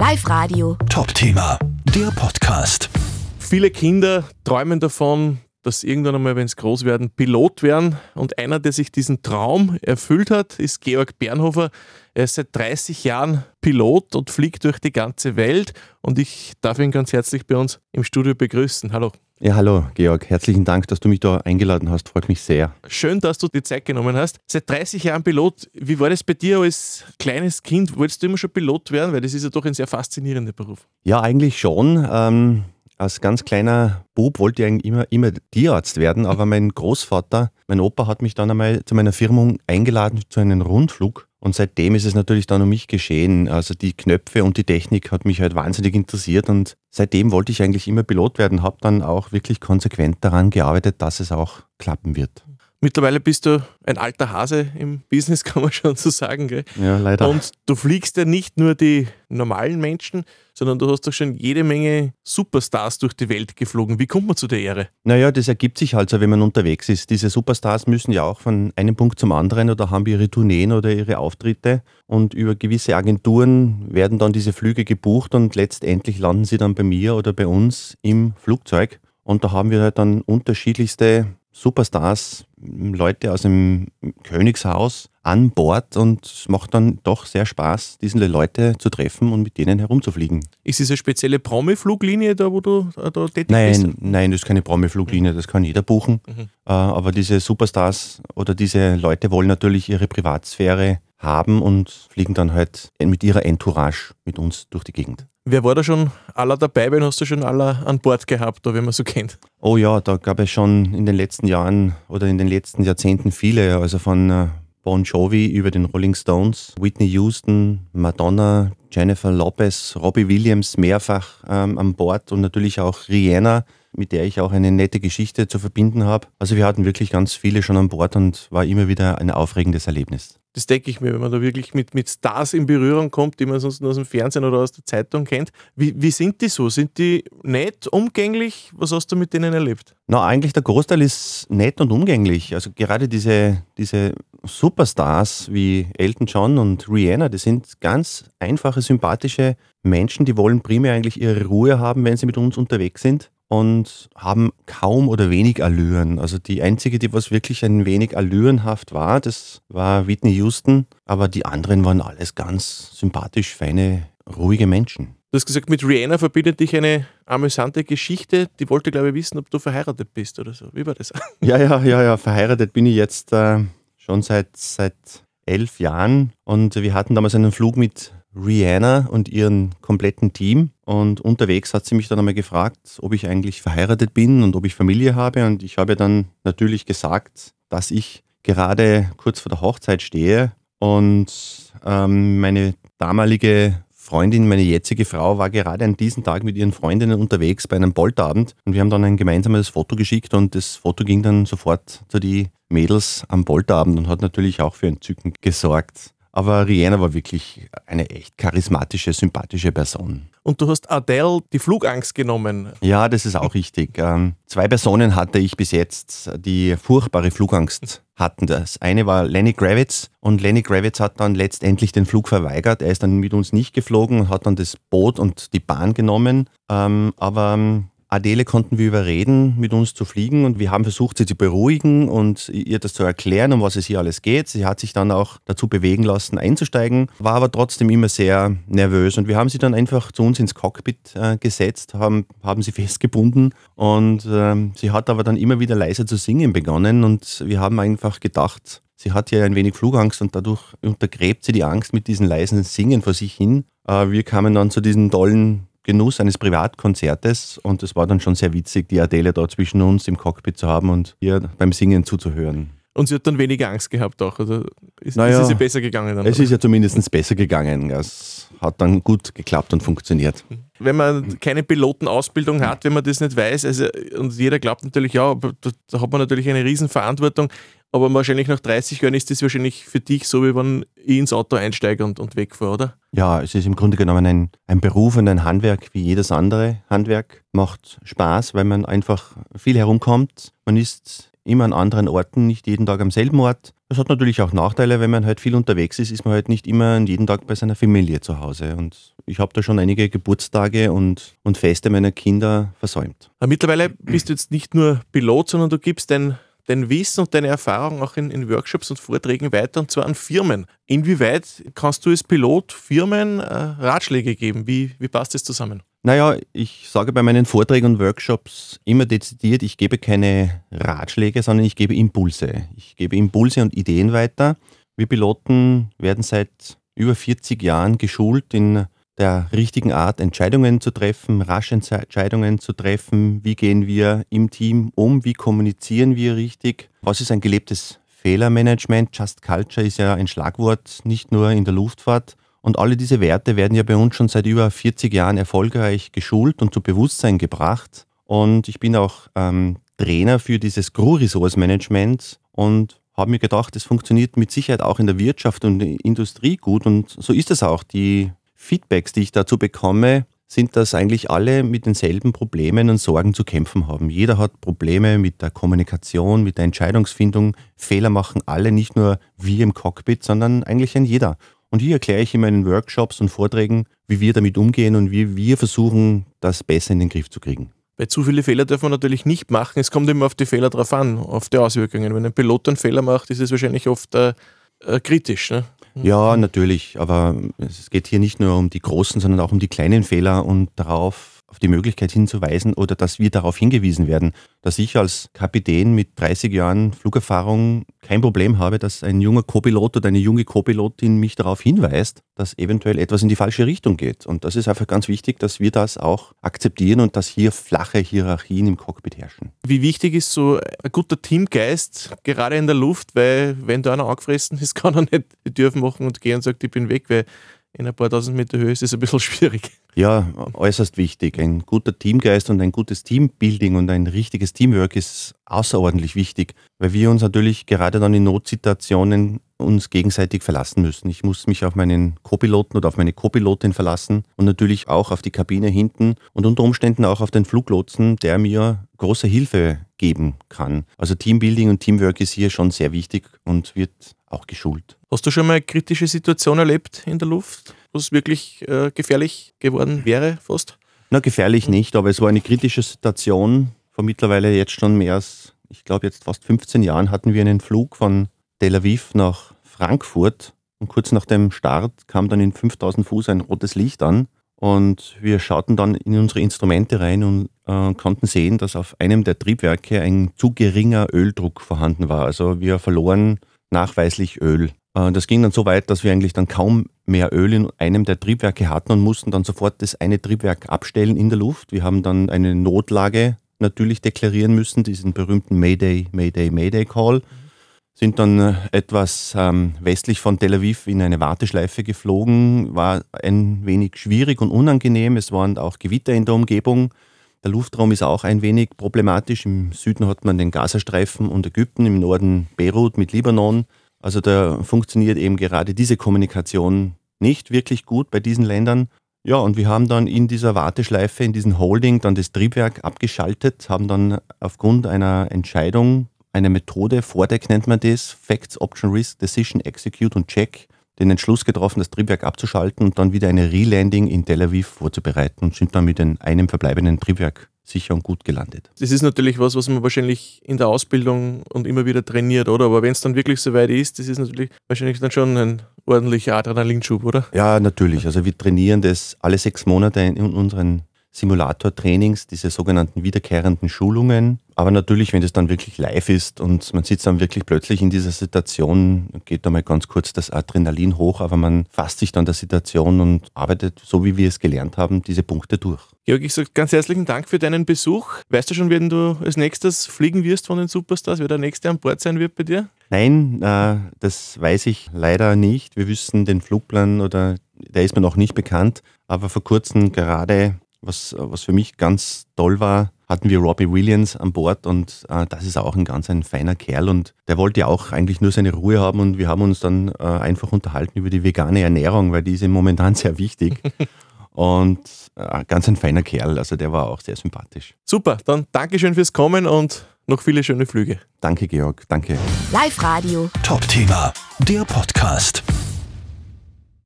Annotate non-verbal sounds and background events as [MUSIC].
Live Radio. Top-Thema, der Podcast. Viele Kinder träumen davon, dass irgendwann einmal, wenn sie groß werden, Pilot werden. Und einer, der sich diesen Traum erfüllt hat, ist Georg Bernhofer. Er ist seit 30 Jahren Pilot und fliegt durch die ganze Welt. Und ich darf ihn ganz herzlich bei uns im Studio begrüßen. Hallo. Ja, hallo Georg. Herzlichen Dank, dass du mich da eingeladen hast. Freut mich sehr. Schön, dass du die Zeit genommen hast. Seit 30 Jahren Pilot. Wie war das bei dir als kleines Kind? Wolltest du immer schon Pilot werden? Weil das ist ja doch ein sehr faszinierender Beruf. Ja, eigentlich schon. Ähm, als ganz kleiner Bub wollte ich eigentlich immer, immer Tierarzt werden, aber mein Großvater, mein Opa hat mich dann einmal zu meiner Firmung eingeladen zu einem Rundflug. Und seitdem ist es natürlich dann um mich geschehen. Also die Knöpfe und die Technik hat mich halt wahnsinnig interessiert und seitdem wollte ich eigentlich immer Pilot werden, habe dann auch wirklich konsequent daran gearbeitet, dass es auch klappen wird. Mittlerweile bist du ein alter Hase im Business, [LAUGHS] kann man schon so sagen. Gell? Ja, leider. Und du fliegst ja nicht nur die normalen Menschen, sondern du hast doch schon jede Menge Superstars durch die Welt geflogen. Wie kommt man zu der Ehre? Naja, das ergibt sich halt so, wenn man unterwegs ist. Diese Superstars müssen ja auch von einem Punkt zum anderen oder haben ihre Tourneen oder ihre Auftritte und über gewisse Agenturen werden dann diese Flüge gebucht und letztendlich landen sie dann bei mir oder bei uns im Flugzeug. Und da haben wir halt dann unterschiedlichste Superstars, Leute aus dem Königshaus an Bord und es macht dann doch sehr Spaß, diese Leute zu treffen und mit denen herumzufliegen. Ist es eine spezielle Promi-Fluglinie da, wo du äh, da tätig nein, bist? Nein, das ist keine Promi-Fluglinie, das kann jeder buchen. Mhm. Äh, aber diese Superstars oder diese Leute wollen natürlich ihre Privatsphäre haben und fliegen dann halt mit ihrer Entourage mit uns durch die Gegend. Wer war da schon aller dabei? Wen hast du schon aller an Bord gehabt, wenn man so kennt? Oh ja, da gab es schon in den letzten Jahren oder in den letzten Jahrzehnten viele. Also von äh, Bon Jovi über den Rolling Stones, Whitney Houston, Madonna, Jennifer Lopez, Robbie Williams mehrfach ähm, an Bord und natürlich auch Rihanna, mit der ich auch eine nette Geschichte zu verbinden habe. Also wir hatten wirklich ganz viele schon an Bord und war immer wieder ein aufregendes Erlebnis. Das denke ich mir, wenn man da wirklich mit, mit Stars in Berührung kommt, die man sonst nur aus dem Fernsehen oder aus der Zeitung kennt. Wie, wie sind die so? Sind die nett, umgänglich? Was hast du mit denen erlebt? Na, eigentlich der Großteil ist nett und umgänglich. Also gerade diese, diese Superstars wie Elton John und Rihanna, die sind ganz einfache, sympathische Menschen, die wollen primär eigentlich ihre Ruhe haben, wenn sie mit uns unterwegs sind und haben kaum oder wenig Allüren. Also die einzige, die was wirklich ein wenig allürenhaft war, das war Whitney Houston, aber die anderen waren alles ganz sympathisch, feine, ruhige Menschen. Du hast gesagt, mit Rihanna verbindet dich eine amüsante Geschichte. Die wollte, glaube ich, wissen, ob du verheiratet bist oder so. Wie war das? [LAUGHS] Ja, ja, ja, ja. Verheiratet bin ich jetzt äh, schon seit, seit elf Jahren und wir hatten damals einen Flug mit Rihanna und ihrem kompletten Team. Und unterwegs hat sie mich dann einmal gefragt, ob ich eigentlich verheiratet bin und ob ich Familie habe. Und ich habe dann natürlich gesagt, dass ich gerade kurz vor der Hochzeit stehe und ähm, meine damalige Freundin, meine jetzige Frau, war gerade an diesem Tag mit ihren Freundinnen unterwegs bei einem Boltabend und wir haben dann ein gemeinsames Foto geschickt und das Foto ging dann sofort zu die Mädels am Boltabend und hat natürlich auch für Entzücken gesorgt. Aber Rihanna war wirklich eine echt charismatische, sympathische Person. Und du hast Adele die Flugangst genommen. Ja, das ist auch richtig. Ähm, zwei Personen hatte ich bis jetzt, die furchtbare Flugangst hatten. Das eine war Lenny Gravitz und Lenny Gravitz hat dann letztendlich den Flug verweigert. Er ist dann mit uns nicht geflogen und hat dann das Boot und die Bahn genommen. Ähm, aber ähm, Adele konnten wir überreden, mit uns zu fliegen und wir haben versucht, sie zu beruhigen und ihr das zu erklären, um was es hier alles geht. Sie hat sich dann auch dazu bewegen lassen, einzusteigen, war aber trotzdem immer sehr nervös und wir haben sie dann einfach zu uns ins Cockpit äh, gesetzt, haben, haben sie [LAUGHS] festgebunden und äh, sie hat aber dann immer wieder leiser zu singen begonnen und wir haben einfach gedacht, sie hat ja ein wenig Flugangst und dadurch untergräbt sie die Angst mit diesem leisen Singen vor sich hin. Äh, wir kamen dann zu diesem tollen Genuss eines Privatkonzertes und es war dann schon sehr witzig, die Adele da zwischen uns im Cockpit zu haben und ihr beim Singen zuzuhören. Und sie hat dann weniger Angst gehabt auch. Also ist, naja, ist es ihr besser gegangen? Dann, es ist ja zumindest besser gegangen. Es hat dann gut geklappt und funktioniert. Wenn man keine Pilotenausbildung hat, wenn man das nicht weiß, also, und jeder glaubt natürlich, ja, da hat man natürlich eine Riesenverantwortung. Aber wahrscheinlich nach 30 Jahren ist das wahrscheinlich für dich so, wie wenn ich ins Auto einsteige und, und wegfahre, oder? Ja, es ist im Grunde genommen ein, ein Beruf und ein Handwerk wie jedes andere Handwerk. Macht Spaß, weil man einfach viel herumkommt. Man ist immer an anderen Orten, nicht jeden Tag am selben Ort. Das hat natürlich auch Nachteile, wenn man halt viel unterwegs ist, ist man halt nicht immer jeden Tag bei seiner Familie zu Hause. Und ich habe da schon einige Geburtstage und, und Feste meiner Kinder versäumt. Aber mittlerweile bist du jetzt nicht nur Pilot, sondern du gibst dein, dein Wissen und deine Erfahrung auch in, in Workshops und Vorträgen weiter und zwar an Firmen. Inwieweit kannst du als Pilot Firmen äh, Ratschläge geben? Wie, wie passt das zusammen? Naja, ich sage bei meinen Vorträgen und Workshops immer dezidiert, ich gebe keine Ratschläge, sondern ich gebe Impulse. Ich gebe Impulse und Ideen weiter. Wir Piloten werden seit über 40 Jahren geschult in der richtigen Art, Entscheidungen zu treffen, rasche Entscheidungen zu treffen. Wie gehen wir im Team um? Wie kommunizieren wir richtig? Was ist ein gelebtes Fehlermanagement? Just Culture ist ja ein Schlagwort, nicht nur in der Luftfahrt. Und alle diese Werte werden ja bei uns schon seit über 40 Jahren erfolgreich geschult und zu Bewusstsein gebracht. Und ich bin auch ähm, Trainer für dieses Crew Resource Management und habe mir gedacht, es funktioniert mit Sicherheit auch in der Wirtschaft und der Industrie gut. Und so ist es auch. Die Feedbacks, die ich dazu bekomme, sind, dass eigentlich alle mit denselben Problemen und Sorgen zu kämpfen haben. Jeder hat Probleme mit der Kommunikation, mit der Entscheidungsfindung. Fehler machen alle, nicht nur wir im Cockpit, sondern eigentlich ein jeder. Und hier erkläre ich in meinen Workshops und Vorträgen, wie wir damit umgehen und wie wir versuchen, das besser in den Griff zu kriegen. Weil zu viele Fehler darf man natürlich nicht machen. Es kommt immer auf die Fehler drauf an, auf die Auswirkungen. Wenn ein Pilot einen Fehler macht, ist es wahrscheinlich oft äh, äh, kritisch. Ne? Ja, natürlich. Aber es geht hier nicht nur um die großen, sondern auch um die kleinen Fehler und darauf auf die Möglichkeit hinzuweisen oder dass wir darauf hingewiesen werden, dass ich als Kapitän mit 30 Jahren Flugerfahrung kein Problem habe, dass ein junger Co-Pilot oder eine junge Co-Pilotin mich darauf hinweist, dass eventuell etwas in die falsche Richtung geht. Und das ist einfach ganz wichtig, dass wir das auch akzeptieren und dass hier flache Hierarchien im Cockpit herrschen. Wie wichtig ist so ein guter Teamgeist, gerade in der Luft, weil wenn da einer angefressen ist, [LAUGHS] kann er nicht die Türen machen und gehen und sagt, ich bin weg, weil in ein paar tausend Meter Höhe ist es ein bisschen [LAUGHS] schwierig. Ja, äußerst wichtig. Ein guter Teamgeist und ein gutes Teambuilding und ein richtiges Teamwork ist außerordentlich wichtig, weil wir uns natürlich gerade dann in Notsituationen uns gegenseitig verlassen müssen. Ich muss mich auf meinen Co-Piloten oder auf meine Co-Pilotin verlassen und natürlich auch auf die Kabine hinten und unter Umständen auch auf den Fluglotsen, der mir große Hilfe geben kann. Also Teambuilding und Teamwork ist hier schon sehr wichtig und wird auch geschult. Hast du schon mal eine kritische Situation erlebt in der Luft, wo es wirklich äh, gefährlich geworden wäre fast? Na, gefährlich nicht, aber es war eine kritische Situation. Vor mittlerweile jetzt schon mehr als, ich glaube jetzt fast 15 Jahren hatten wir einen Flug von Tel Aviv nach Frankfurt und kurz nach dem Start kam dann in 5000 Fuß ein rotes Licht an und wir schauten dann in unsere Instrumente rein und äh, konnten sehen, dass auf einem der Triebwerke ein zu geringer Öldruck vorhanden war. Also wir verloren nachweislich Öl. Äh, das ging dann so weit, dass wir eigentlich dann kaum mehr Öl in einem der Triebwerke hatten und mussten dann sofort das eine Triebwerk abstellen in der Luft. Wir haben dann eine Notlage natürlich deklarieren müssen, diesen berühmten Mayday, Mayday, Mayday Call. Sind dann äh, etwas ähm, westlich von Tel Aviv in eine Warteschleife geflogen. War ein wenig schwierig und unangenehm. Es waren auch Gewitter in der Umgebung. Der Luftraum ist auch ein wenig problematisch. Im Süden hat man den Gazastreifen und Ägypten, im Norden Beirut mit Libanon. Also da funktioniert eben gerade diese Kommunikation nicht wirklich gut bei diesen Ländern. Ja, und wir haben dann in dieser Warteschleife, in diesem Holding dann das Triebwerk abgeschaltet, haben dann aufgrund einer Entscheidung, eine Methode, Vordeck nennt man das, Facts, Option, Risk, Decision, Execute und Check, den Entschluss getroffen, das Triebwerk abzuschalten und dann wieder eine Relanding in Tel Aviv vorzubereiten und sind dann mit einem verbleibenden Triebwerk sicher und gut gelandet. Das ist natürlich was, was man wahrscheinlich in der Ausbildung und immer wieder trainiert, oder? Aber wenn es dann wirklich so weit ist, das ist natürlich wahrscheinlich dann schon ein ordentlicher Adrenalinschub, oder? Ja, natürlich. Also wir trainieren das alle sechs Monate in unseren Simulator-Trainings, diese sogenannten wiederkehrenden Schulungen. Aber natürlich, wenn das dann wirklich live ist und man sitzt dann wirklich plötzlich in dieser Situation, geht da mal ganz kurz das Adrenalin hoch, aber man fasst sich dann der Situation und arbeitet, so wie wir es gelernt haben, diese Punkte durch. Georg, ich sage ganz herzlichen Dank für deinen Besuch. Weißt du schon, wenn du als nächstes fliegen wirst von den Superstars, wer der nächste an Bord sein wird bei dir? Nein, äh, das weiß ich leider nicht. Wir wissen den Flugplan oder der ist mir noch nicht bekannt. Aber vor kurzem gerade was, was für mich ganz toll war, hatten wir Robbie Williams an Bord und äh, das ist auch ein ganz ein feiner Kerl und der wollte ja auch eigentlich nur seine Ruhe haben und wir haben uns dann äh, einfach unterhalten über die vegane Ernährung, weil die ist ihm momentan [LAUGHS] sehr wichtig. und äh, ganz ein feiner Kerl, also der war auch sehr sympathisch. Super, dann Dankeschön fürs Kommen und noch viele schöne Flüge. Danke, Georg. Danke. Live Radio. Top Thema, der Podcast.